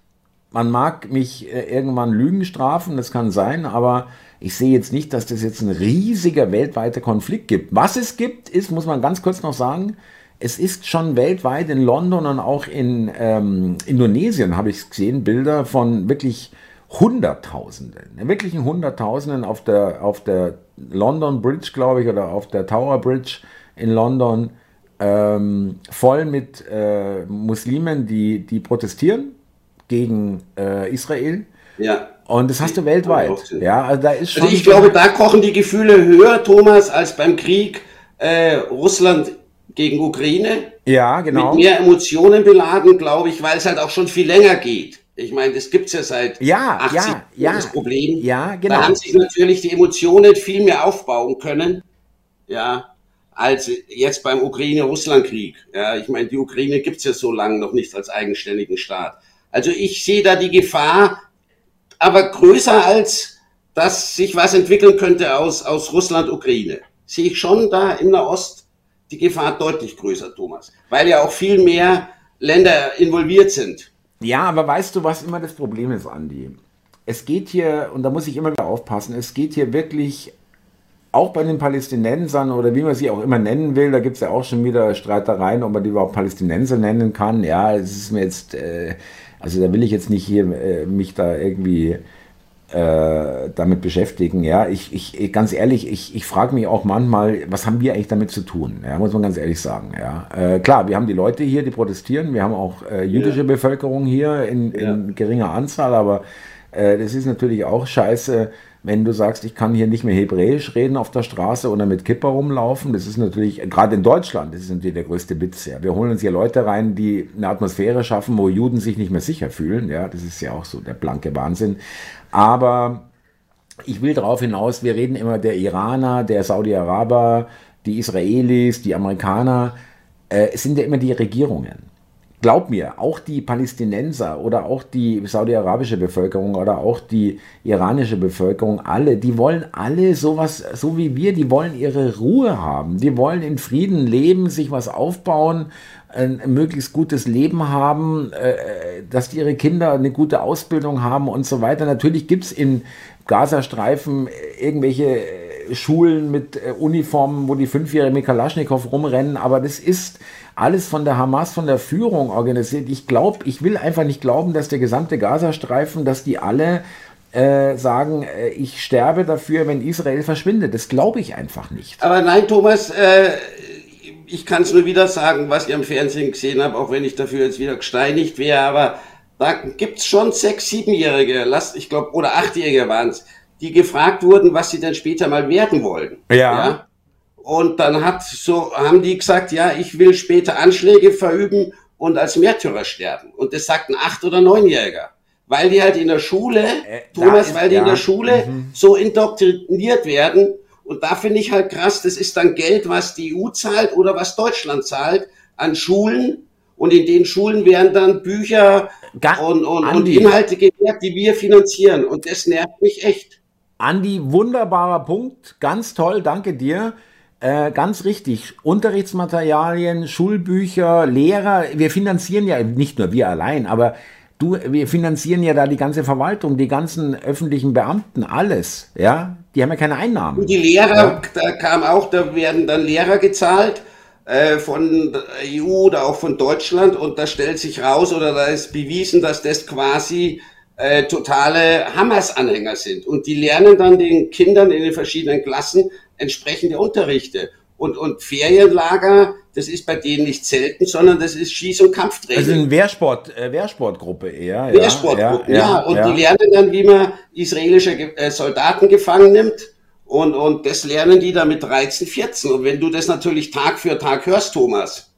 man mag mich äh, irgendwann Lügen strafen, das kann sein, aber ich sehe jetzt nicht, dass das jetzt ein riesiger weltweiter Konflikt gibt. Was es gibt, ist, muss man ganz kurz noch sagen, es ist schon weltweit in London und auch in ähm, Indonesien, habe ich gesehen, Bilder von wirklich Hunderttausenden, wirklichen Hunderttausenden auf der, auf der London Bridge, glaube ich, oder auf der Tower Bridge in London, ähm, voll mit äh, Muslimen, die, die protestieren gegen äh, Israel. Ja. Und das hast du weltweit. Ja, also da ist schon. Also ich glaube, da kochen die Gefühle höher, Thomas, als beim Krieg äh, Russland gegen Ukraine. Ja, genau. Mit mehr Emotionen beladen, glaube ich, weil es halt auch schon viel länger geht. Ich meine, das gibt es ja seit ja, 80 ja, ja, das Problem. Ja, genau. Da haben sich natürlich die Emotionen viel mehr aufbauen können, ja, als jetzt beim Ukraine-Russland-Krieg. Ja, ich meine, die Ukraine gibt es ja so lange noch nicht als eigenständigen Staat. Also ich sehe da die Gefahr, aber größer als dass sich was entwickeln könnte aus, aus Russland, Ukraine. Sehe ich schon da im Nahost die Gefahr deutlich größer, Thomas. Weil ja auch viel mehr Länder involviert sind. Ja, aber weißt du, was immer das Problem ist, Andi? Es geht hier, und da muss ich immer wieder aufpassen, es geht hier wirklich auch bei den Palästinensern oder wie man sie auch immer nennen will, da gibt es ja auch schon wieder Streitereien, ob man die überhaupt Palästinenser nennen kann. Ja, es ist mir jetzt, äh, also da will ich jetzt nicht hier äh, mich da irgendwie äh, damit beschäftigen. Ja, ich, ich ganz ehrlich, ich, ich frage mich auch manchmal, was haben wir eigentlich damit zu tun? Ja, muss man ganz ehrlich sagen. Ja, äh, klar, wir haben die Leute hier, die protestieren. Wir haben auch äh, jüdische ja. Bevölkerung hier in, in ja. geringer Anzahl, aber äh, das ist natürlich auch scheiße wenn du sagst, ich kann hier nicht mehr Hebräisch reden auf der Straße oder mit Kipper rumlaufen, das ist natürlich, gerade in Deutschland, das ist natürlich der größte Witz. Ja. Wir holen uns hier Leute rein, die eine Atmosphäre schaffen, wo Juden sich nicht mehr sicher fühlen. Ja, das ist ja auch so der blanke Wahnsinn. Aber ich will darauf hinaus, wir reden immer der Iraner, der Saudi-Araber, die Israelis, die Amerikaner. Äh, es sind ja immer die Regierungen glaub mir, auch die Palästinenser oder auch die saudi-arabische Bevölkerung oder auch die iranische Bevölkerung, alle, die wollen alle sowas, so wie wir, die wollen ihre Ruhe haben. Die wollen in Frieden leben, sich was aufbauen, ein möglichst gutes Leben haben, äh, dass ihre Kinder eine gute Ausbildung haben und so weiter. Natürlich gibt es in Gazastreifen irgendwelche Schulen mit äh, Uniformen, wo die Fünfjährigen mit Kalaschnikow rumrennen, aber das ist alles von der Hamas, von der Führung organisiert. Ich glaube, ich will einfach nicht glauben, dass der gesamte Gazastreifen, dass die alle äh, sagen, äh, ich sterbe dafür, wenn Israel verschwindet. Das glaube ich einfach nicht. Aber nein, Thomas, äh, ich kann es nur wieder sagen, was ich am Fernsehen gesehen habe, auch wenn ich dafür jetzt wieder gesteinigt wäre, aber da gibt es schon sechs, siebenjährige, ich glaube, oder achtjährige waren es, die gefragt wurden, was sie denn später mal werden wollen. ja? ja? Und dann hat so, haben die gesagt, ja, ich will später Anschläge verüben und als Märtyrer sterben. Und das sagt ein Acht- oder Neunjähriger. Weil die halt in der Schule, äh, Thomas, ist, weil die ja. in der Schule mhm. so indoktriniert werden. Und da finde ich halt krass, das ist dann Geld, was die EU zahlt oder was Deutschland zahlt an Schulen. Und in den Schulen werden dann Bücher Ga und, und, und Inhalte gewährt, die wir finanzieren. Und das nervt mich echt. Andi, wunderbarer Punkt. Ganz toll, danke dir. Äh, ganz richtig. Unterrichtsmaterialien, Schulbücher, Lehrer. Wir finanzieren ja nicht nur wir allein, aber du, wir finanzieren ja da die ganze Verwaltung, die ganzen öffentlichen Beamten, alles. Ja, die haben ja keine Einnahmen. Und die Lehrer, ja. da kam auch, da werden dann Lehrer gezahlt äh, von der EU oder auch von Deutschland und da stellt sich raus oder da ist bewiesen, dass das quasi äh, totale Hamas-Anhänger sind. Und die lernen dann den Kindern in den verschiedenen Klassen entsprechende Unterrichte. Und, und Ferienlager, das ist bei denen nicht selten, sondern das ist Schieß- und Kampftraining. Also eine Wehrsport, äh, Wehrsportgruppe eher. Wehrsportgruppe, ja, ja, ja, Und ja. die lernen dann, wie man israelische äh, Soldaten gefangen nimmt. Und, und das lernen die dann mit 13, 14. Und wenn du das natürlich Tag für Tag hörst, Thomas,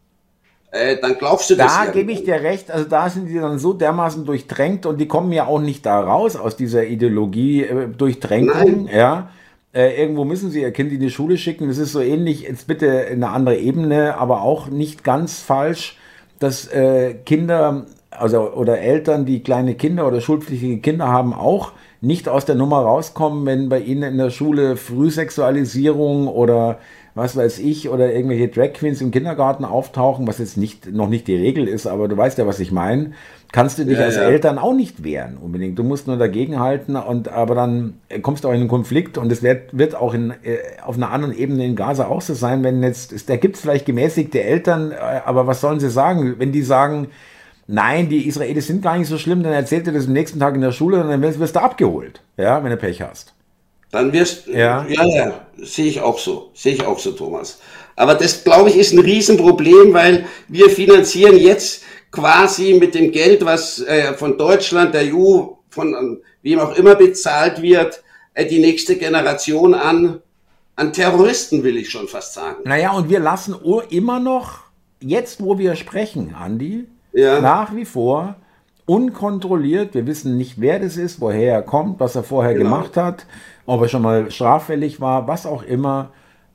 äh, dann glaubst du das. Da gebe ich dir recht, also da sind die dann so dermaßen durchtränkt und die kommen ja auch nicht da raus aus dieser Ideologie äh, Durchtränkung, ja. Äh, irgendwo müssen sie ihr Kind in die Schule schicken. Das ist so ähnlich, jetzt bitte eine andere Ebene, aber auch nicht ganz falsch, dass äh, Kinder, also oder Eltern, die kleine Kinder oder schulpflichtige Kinder haben, auch nicht aus der Nummer rauskommen, wenn bei ihnen in der Schule Frühsexualisierung oder was weiß ich, oder irgendwelche Drag Queens im Kindergarten auftauchen, was jetzt nicht, noch nicht die Regel ist, aber du weißt ja, was ich meine, kannst du dich ja, als ja. Eltern auch nicht wehren unbedingt. Du musst nur dagegenhalten und aber dann kommst du auch in einen Konflikt und es wird, wird auch in, äh, auf einer anderen Ebene in Gaza auch so sein, wenn jetzt, da gibt es vielleicht gemäßigte Eltern, äh, aber was sollen sie sagen, wenn die sagen, nein, die Israelis sind gar nicht so schlimm, dann erzählt dir das am nächsten Tag in der Schule und dann wirst du abgeholt, ja, wenn du Pech hast. Dann wirst ja, ja, ja sehe ich auch so, sehe ich auch so, Thomas. Aber das, glaube ich, ist ein Riesenproblem, weil wir finanzieren jetzt quasi mit dem Geld, was äh, von Deutschland, der EU, von wem auch immer bezahlt wird, äh, die nächste Generation an, an Terroristen, will ich schon fast sagen. Naja, und wir lassen immer noch, jetzt wo wir sprechen, Andi, ja. nach wie vor unkontrolliert, wir wissen nicht, wer das ist, woher er kommt, was er vorher genau. gemacht hat, ob er schon mal straffällig war, was auch immer,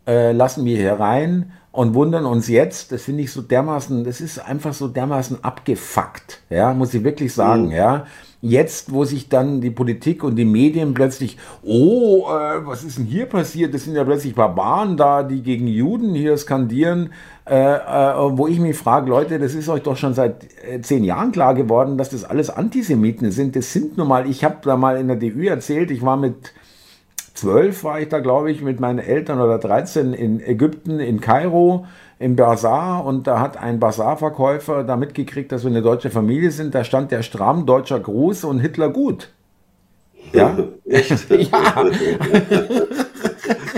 äh, lassen wir hier rein und wundern uns jetzt, das finde ich so dermaßen, das ist einfach so dermaßen abgefuckt, ja, muss ich wirklich sagen, mhm. ja. jetzt, wo sich dann die Politik und die Medien plötzlich, oh, äh, was ist denn hier passiert? Das sind ja plötzlich Barbaren da, die gegen Juden hier skandieren, äh, äh, wo ich mich frage, Leute, das ist euch doch schon seit äh, zehn Jahren klar geworden, dass das alles Antisemiten sind. Das sind nun mal, ich habe da mal in der DÜ erzählt, ich war mit zwölf, war ich da, glaube ich, mit meinen Eltern oder 13 in Ägypten, in Kairo im Bazar und da hat ein Bazarverkäufer da mitgekriegt, dass wir eine deutsche Familie sind. Da stand der stramm deutscher Gruß und Hitler gut. Ja? Echt? ja.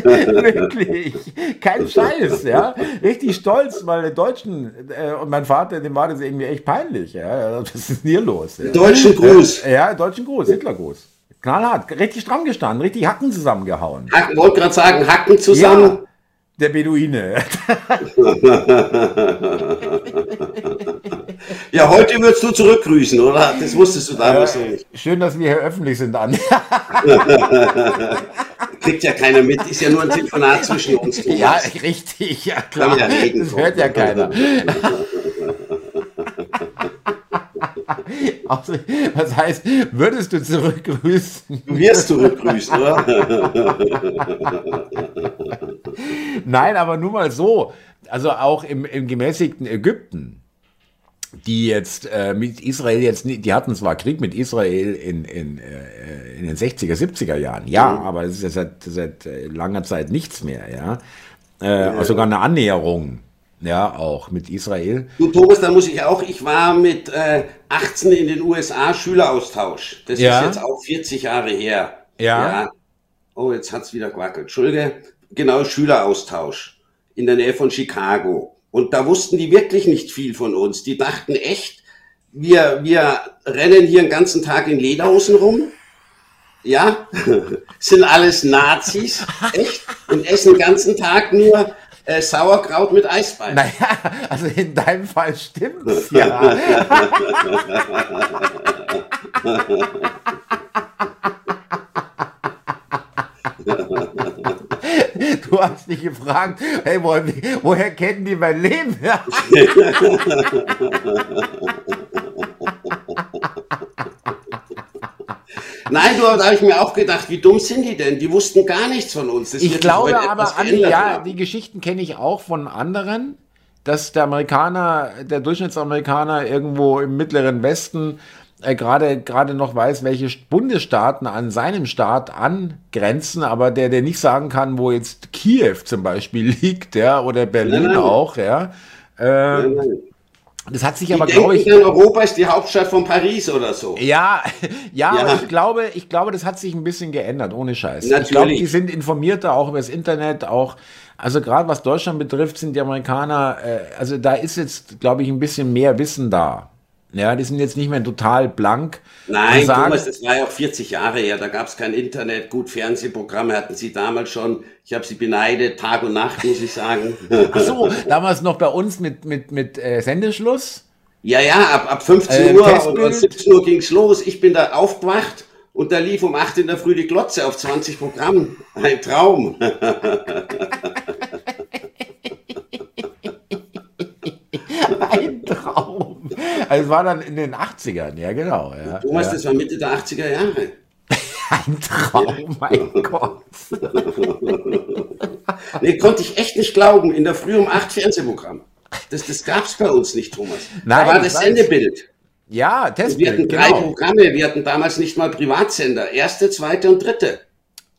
Wirklich. Kein Scheiß, ja. Richtig stolz, weil der Deutschen äh, und mein Vater, dem war das irgendwie echt peinlich. Ja. Was ist denn hier los? Ja. Deutschen Gruß. Ja, deutschen Gruß, Hitlergruß. Knallhart, richtig stramm gestanden, richtig Hacken zusammengehauen. Hacken, wollte gerade sagen, Hacken zusammen. Ja. Der Beduine. ja, heute würdest du zurückgrüßen, oder? Das wusstest du damals äh, nicht. Schön, dass wir hier öffentlich sind, Andi. Kriegt ja keiner mit, ist ja nur ein Telefonat zwischen uns. Thomas. Ja, richtig, ja klar. Ja das hört ja keiner. Also, was heißt, würdest du zurückgrüßen? Du wirst zurückgrüßen, oder? Nein, aber nur mal so. Also auch im, im gemäßigten Ägypten, die jetzt äh, mit Israel jetzt, die hatten zwar Krieg mit Israel in, in, äh, in den 60er, 70er Jahren, ja, mhm. aber es ist ja seit, seit äh, langer Zeit nichts mehr, ja. Äh, ja. Sogar eine Annäherung ja, auch mit Israel. Du Thomas, da muss ich auch, ich war mit äh, 18 in den USA Schüleraustausch. Das ja. ist jetzt auch 40 Jahre her. Ja. ja. Oh, jetzt hat's wieder gewackelt. Entschuldige. Genau, Schüleraustausch in der Nähe von Chicago. Und da wussten die wirklich nicht viel von uns. Die dachten echt, wir, wir rennen hier den ganzen Tag in Lederhosen rum. Ja, sind alles Nazis, echt, und essen den ganzen Tag nur äh, Sauerkraut mit Eisbein. Naja, also in deinem Fall stimmt's ja. Du hast dich gefragt, hey, woher, woher kennen die mein Leben? Nein, du, da habe ich mir auch gedacht, wie dumm sind die denn? Die wussten gar nichts von uns. Das ich glaube aber, Andi, ja, haben. die Geschichten kenne ich auch von anderen, dass der Amerikaner, der Durchschnittsamerikaner irgendwo im mittleren Westen äh, gerade gerade noch weiß, welche Bundesstaaten an seinem Staat angrenzen, aber der der nicht sagen kann, wo jetzt Kiew zum Beispiel liegt, ja, oder Berlin nein, nein. auch, ja. Äh, nein, das hat sich die aber, glaube ich. Europa ist die Hauptstadt von Paris oder so. Ja, ja, ja. ich glaube, ich glaube, das hat sich ein bisschen geändert, ohne Scheiß. Natürlich. Ich glaube, die sind informierter, auch über das Internet, auch. Also gerade was Deutschland betrifft, sind die Amerikaner, äh, also da ist jetzt, glaube ich, ein bisschen mehr Wissen da. Ja, die sind jetzt nicht mehr total blank. Nein, sagen, Thomas, das war ja auch 40 Jahre her, da gab es kein Internet, gut, Fernsehprogramme hatten sie damals schon. Ich habe sie beneidet, Tag und Nacht, muss ich sagen. Ach so, damals noch bei uns mit, mit, mit äh, Sendeschluss? Ja, ja, ab, ab 15 äh, Uhr und, und 17 Uhr ging's los. Ich bin da aufgewacht und da lief um 8 in der Früh die Glotze auf 20 Programmen. Ein Traum. Ein Traum. Also es war dann in den 80ern, ja genau. Ja, Thomas, ja. das war Mitte der 80er Jahre. Ein Traum, mein Gott. nee, konnte ich echt nicht glauben. In der Früh um 8 Fernsehprogramm. Das, das gab es bei uns nicht, Thomas. Nein, da war das Sendebild. Ja, Testbild. Wir hatten drei genau. Programme. Wir hatten damals nicht mal Privatsender. Erste, zweite und dritte.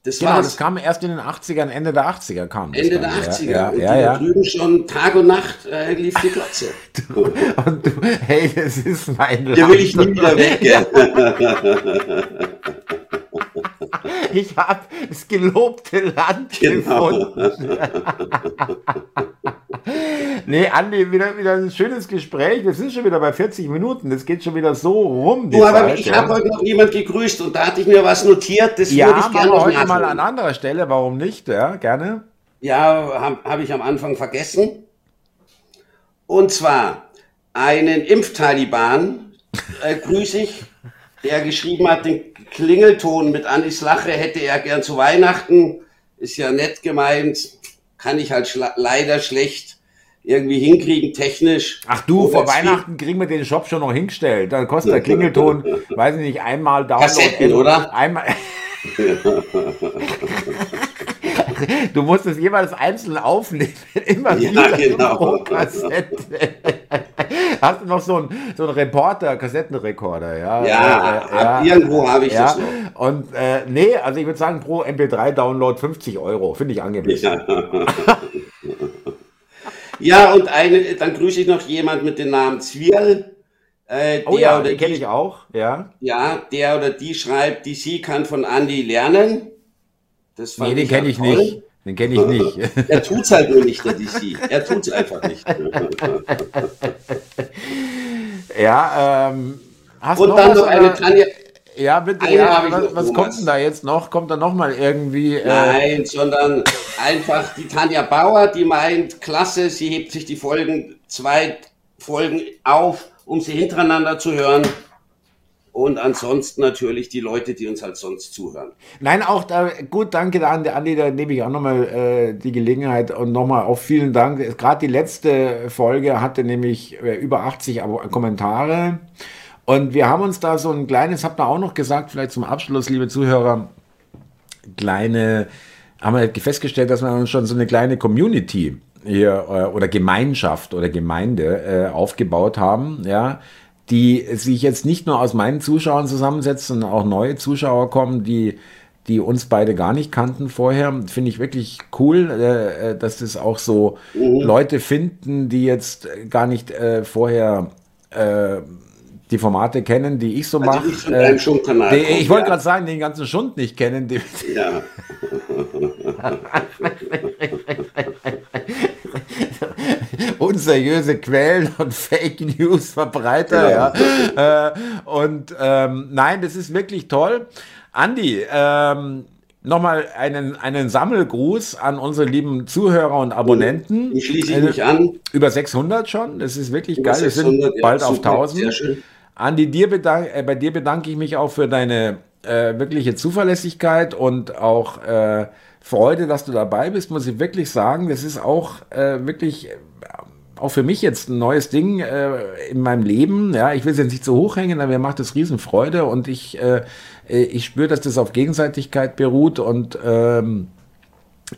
Das genau, war's. das kam erst in den 80ern, Ende der 80er kam Ende der 80er. Ja, und ja, ja. drüben schon Tag und Nacht äh, lief die Klotze. und du, hey, das ist mein Land. Hier will ich nie wieder weg. ich habe das gelobte Land genau. gefunden. nee, Andi, wieder, wieder ein schönes Gespräch. Wir sind schon wieder bei 40 Minuten. Das geht schon wieder so rum. Du, aber Zeit, ich ja. habe heute noch niemand gegrüßt und da hatte ich mir was notiert. Das ja, würde ich gerne noch heute mal an anderer Stelle. Warum nicht? Ja, gerne. Ja, habe hab ich am Anfang vergessen. Und zwar einen Impftaliban äh, grüße ich, der geschrieben hat, den Klingelton mit Anis Lache hätte er gern zu Weihnachten. Ist ja nett gemeint, kann ich halt schl leider schlecht irgendwie hinkriegen, technisch. Ach du, vor Weihnachten kriegen wir den Shop schon noch hingestellt. Da kostet der Klingelton, weiß ich nicht, einmal Download. Kassetten, oder? Einmal. du musst es jeweils einzeln aufnehmen, immer ja, wieder genau. pro Kassette. Hast du noch so einen, so einen Reporter, Kassettenrekorder, ja? Ja, äh, ja irgendwo habe ich ja. das noch. Und äh, nee, also ich würde sagen, pro MP3-Download 50 Euro, finde ich angemessen. Ja. ja, und eine, dann grüße ich noch jemand mit dem Namen Zwirl. Äh, oh ja, den kenne ich auch, ja. Ja, der oder die schreibt, die sie kann von Andy lernen. Das nee, den kenne ich toll. nicht. Den kenne ich nicht. er tut es halt nur nicht, der DC. Er tut es einfach nicht. ja, ähm, hast Und dann noch eine Tanja. Ja, bitte. Ja, was, was kommt denn da jetzt noch? Kommt da noch mal irgendwie? Äh Nein, sondern einfach die Tanja Bauer, die meint, klasse, sie hebt sich die Folgen, zwei Folgen auf, um sie hintereinander zu hören und ansonsten natürlich die Leute, die uns halt sonst zuhören. Nein, auch da, gut, danke an Andi, da nehme ich auch nochmal äh, die Gelegenheit und nochmal auch vielen Dank. Gerade die letzte Folge hatte nämlich äh, über 80 Kommentare und wir haben uns da so ein kleines, habt ihr auch noch gesagt, vielleicht zum Abschluss, liebe Zuhörer, kleine, haben wir festgestellt, dass wir uns schon so eine kleine Community hier äh, oder Gemeinschaft oder Gemeinde äh, aufgebaut haben, ja, die sich jetzt nicht nur aus meinen Zuschauern zusammensetzt, sondern auch neue Zuschauer kommen, die, die uns beide gar nicht kannten vorher. Finde ich wirklich cool, äh, äh dass es auch so mhm. Leute finden, die jetzt gar nicht äh, vorher äh, die Formate kennen, die ich so also mache. Äh, ich wollte ja. gerade sagen, den ganzen Schund nicht kennen. Die, ja. unseriöse Quellen und Fake News Verbreiter. Ja. ja. Äh, und ähm, nein, das ist wirklich toll. Andi, ähm, nochmal einen, einen Sammelgruß an unsere lieben Zuhörer und Abonnenten. Ich schließe ich mich an. Über 600 schon, das ist wirklich Über geil. 600, Wir sind bald ja, auf 1000. Sehr schön. Andi, dir bedank, äh, bei dir bedanke ich mich auch für deine äh, wirkliche Zuverlässigkeit und auch äh, Freude, dass du dabei bist, muss ich wirklich sagen. Das ist auch äh, wirklich auch für mich jetzt ein neues Ding äh, in meinem Leben. Ja, ich will es jetzt nicht so hochhängen, aber mir macht das Riesenfreude und ich, äh, ich spüre, dass das auf Gegenseitigkeit beruht und ähm,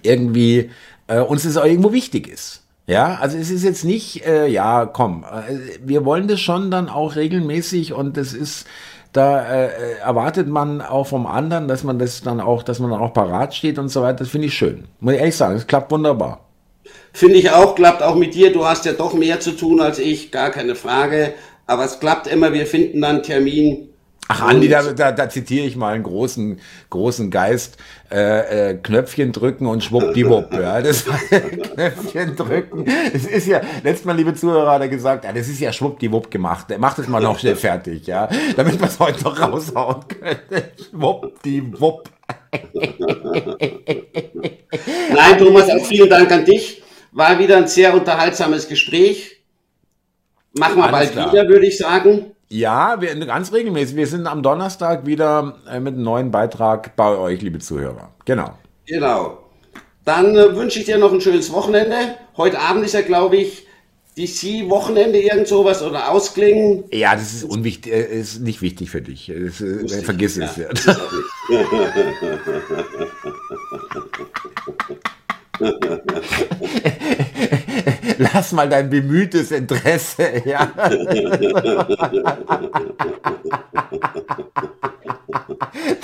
irgendwie äh, uns das auch irgendwo wichtig ist. Ja, also es ist jetzt nicht, äh, ja, komm, äh, wir wollen das schon dann auch regelmäßig und das ist, da äh, erwartet man auch vom anderen, dass man das dann auch, dass man dann auch parat steht und so weiter. Das finde ich schön. Muss ich ehrlich sagen, es klappt wunderbar. Finde ich auch, klappt auch mit dir. Du hast ja doch mehr zu tun als ich, gar keine Frage. Aber es klappt immer, wir finden dann Termin. Ach, Andi, da, da, da zitiere ich mal einen großen, großen Geist. Äh, äh, Knöpfchen drücken und schwuppdiwupp. ja, das Knöpfchen drücken. Das ist ja, letztes Mal, liebe Zuhörer, hat er gesagt, ja, das ist ja schwuppdiwupp gemacht. Macht es mal noch schnell fertig, ja, damit wir es heute noch raushauen können. Schwuppdiwupp. Thomas, auch vielen Dank an dich. War wieder ein sehr unterhaltsames Gespräch. Machen wir bald klar. wieder, würde ich sagen. Ja, wir, ganz regelmäßig. Wir sind am Donnerstag wieder äh, mit einem neuen Beitrag bei euch, liebe Zuhörer. Genau. Genau. Dann äh, wünsche ich dir noch ein schönes Wochenende. Heute Abend ist ja, glaube ich, DC-Wochenende, irgend sowas oder ausklingen. Ja, das ist unwichtig, äh, ist nicht wichtig für dich. Das, äh, vergiss es. Ja, ja. Lass mal dein bemühtes Interesse, ja.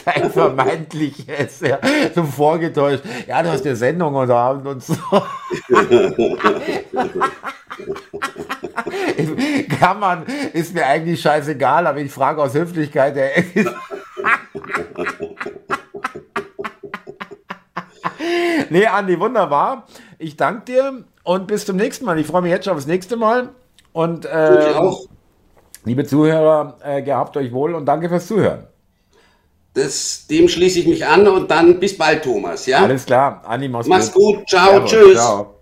dein vermeintliches, ja, so vorgetäuscht. Ja, du hast ja Sendung heute Abend und so. Kann man, ist mir eigentlich scheißegal, aber ich frage aus Höflichkeit, der nee, Andi, wunderbar. Ich danke dir und bis zum nächsten Mal. Ich freue mich jetzt schon aufs nächste Mal. Und äh, liebe Zuhörer, äh, gehabt euch wohl und danke fürs Zuhören. Das, dem schließe ich mich an und dann bis bald, Thomas. Ja? Alles klar. Andi, mach's, mach's gut. gut. Ciao, Servus. tschüss. Ciao.